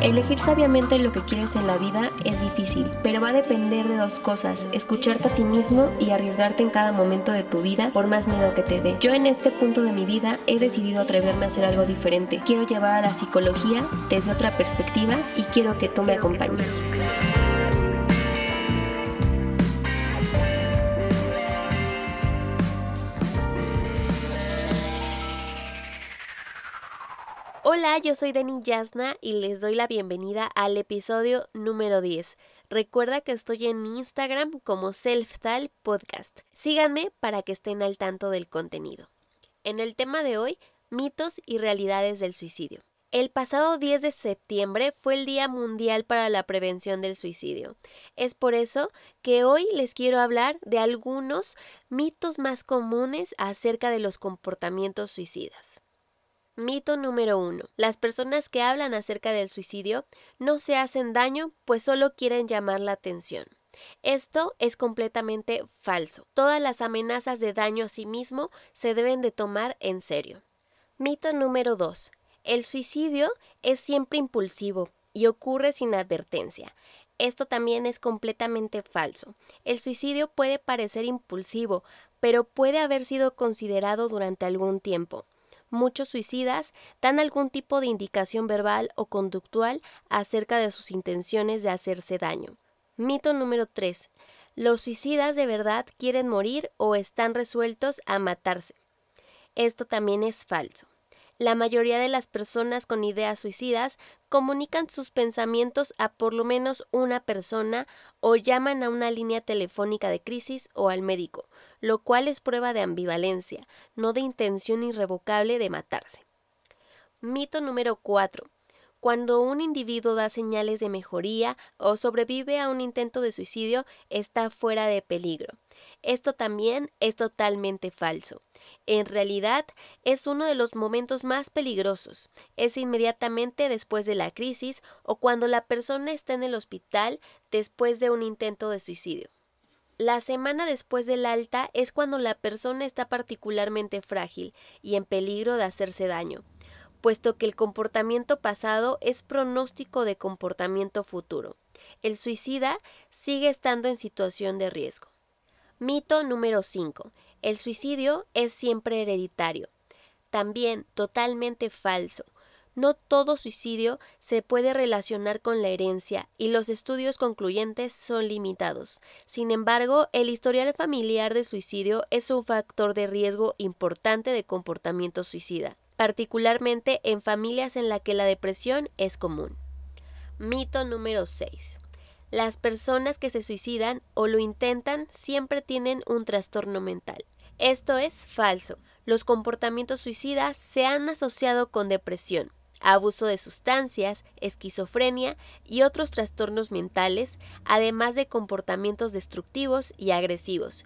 Elegir sabiamente lo que quieres en la vida es difícil, pero va a depender de dos cosas, escucharte a ti mismo y arriesgarte en cada momento de tu vida por más miedo que te dé. Yo en este punto de mi vida he decidido atreverme a hacer algo diferente. Quiero llevar a la psicología desde otra perspectiva y quiero que tú me acompañes. Hola, yo soy Dani Yasna y les doy la bienvenida al episodio número 10. Recuerda que estoy en Instagram como Selftal Podcast. Síganme para que estén al tanto del contenido. En el tema de hoy, mitos y realidades del suicidio. El pasado 10 de septiembre fue el Día Mundial para la Prevención del Suicidio. Es por eso que hoy les quiero hablar de algunos mitos más comunes acerca de los comportamientos suicidas. Mito número uno. Las personas que hablan acerca del suicidio no se hacen daño, pues solo quieren llamar la atención. Esto es completamente falso. Todas las amenazas de daño a sí mismo se deben de tomar en serio. Mito número 2. El suicidio es siempre impulsivo y ocurre sin advertencia. Esto también es completamente falso. El suicidio puede parecer impulsivo, pero puede haber sido considerado durante algún tiempo. Muchos suicidas dan algún tipo de indicación verbal o conductual acerca de sus intenciones de hacerse daño. Mito número 3. Los suicidas de verdad quieren morir o están resueltos a matarse. Esto también es falso. La mayoría de las personas con ideas suicidas comunican sus pensamientos a por lo menos una persona o llaman a una línea telefónica de crisis o al médico, lo cual es prueba de ambivalencia, no de intención irrevocable de matarse. Mito número 4. Cuando un individuo da señales de mejoría o sobrevive a un intento de suicidio, está fuera de peligro. Esto también es totalmente falso. En realidad, es uno de los momentos más peligrosos. Es inmediatamente después de la crisis o cuando la persona está en el hospital después de un intento de suicidio. La semana después del alta es cuando la persona está particularmente frágil y en peligro de hacerse daño, puesto que el comportamiento pasado es pronóstico de comportamiento futuro. El suicida sigue estando en situación de riesgo. Mito número 5. El suicidio es siempre hereditario. También totalmente falso. No todo suicidio se puede relacionar con la herencia y los estudios concluyentes son limitados. Sin embargo, el historial familiar de suicidio es un factor de riesgo importante de comportamiento suicida, particularmente en familias en las que la depresión es común. Mito número 6. Las personas que se suicidan o lo intentan siempre tienen un trastorno mental. Esto es falso. Los comportamientos suicidas se han asociado con depresión, abuso de sustancias, esquizofrenia y otros trastornos mentales, además de comportamientos destructivos y agresivos.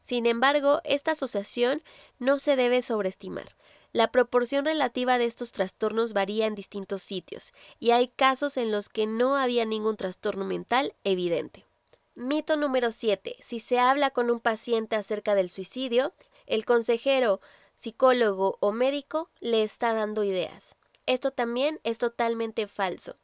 Sin embargo, esta asociación no se debe sobreestimar. La proporción relativa de estos trastornos varía en distintos sitios, y hay casos en los que no había ningún trastorno mental evidente. Mito número 7. Si se habla con un paciente acerca del suicidio, el consejero, psicólogo o médico le está dando ideas. Esto también es totalmente falso.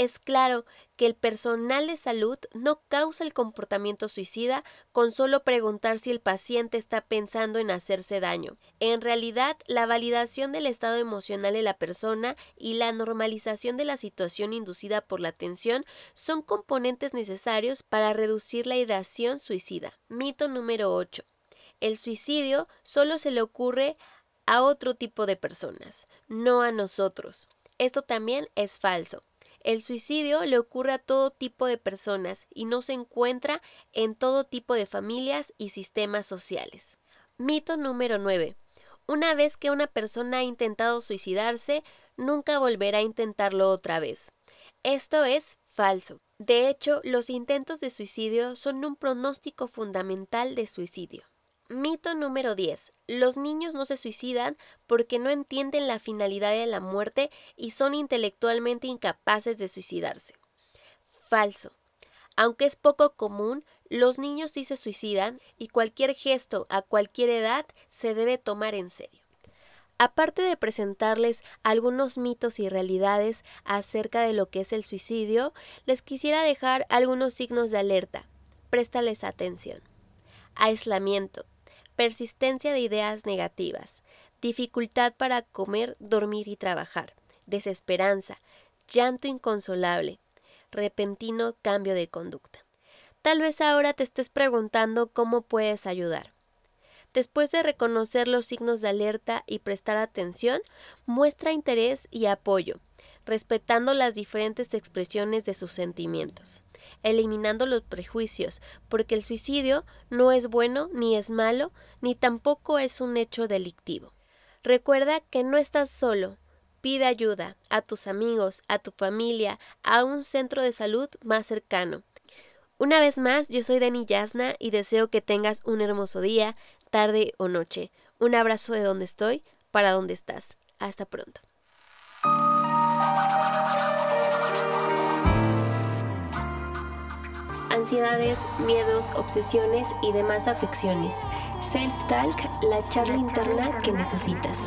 Es claro que el personal de salud no causa el comportamiento suicida con solo preguntar si el paciente está pensando en hacerse daño. En realidad, la validación del estado emocional de la persona y la normalización de la situación inducida por la tensión son componentes necesarios para reducir la ideación suicida. Mito número 8. El suicidio solo se le ocurre a otro tipo de personas, no a nosotros. Esto también es falso. El suicidio le ocurre a todo tipo de personas y no se encuentra en todo tipo de familias y sistemas sociales. Mito número 9. Una vez que una persona ha intentado suicidarse, nunca volverá a intentarlo otra vez. Esto es falso. De hecho, los intentos de suicidio son un pronóstico fundamental de suicidio. Mito número 10. Los niños no se suicidan porque no entienden la finalidad de la muerte y son intelectualmente incapaces de suicidarse. Falso. Aunque es poco común, los niños sí se suicidan y cualquier gesto a cualquier edad se debe tomar en serio. Aparte de presentarles algunos mitos y realidades acerca de lo que es el suicidio, les quisiera dejar algunos signos de alerta. Préstales atención. Aislamiento, persistencia de ideas negativas, dificultad para comer, dormir y trabajar, desesperanza, llanto inconsolable, repentino cambio de conducta. Tal vez ahora te estés preguntando cómo puedes ayudar. Después de reconocer los signos de alerta y prestar atención, muestra interés y apoyo, respetando las diferentes expresiones de sus sentimientos, eliminando los prejuicios, porque el suicidio no es bueno, ni es malo, ni tampoco es un hecho delictivo. Recuerda que no estás solo, pide ayuda a tus amigos, a tu familia, a un centro de salud más cercano. Una vez más, yo soy Dani Yasna y deseo que tengas un hermoso día, tarde o noche. Un abrazo de donde estoy para donde estás. Hasta pronto. Ansiedades, miedos, obsesiones y demás afecciones. Self-Talk, la charla interna que necesitas.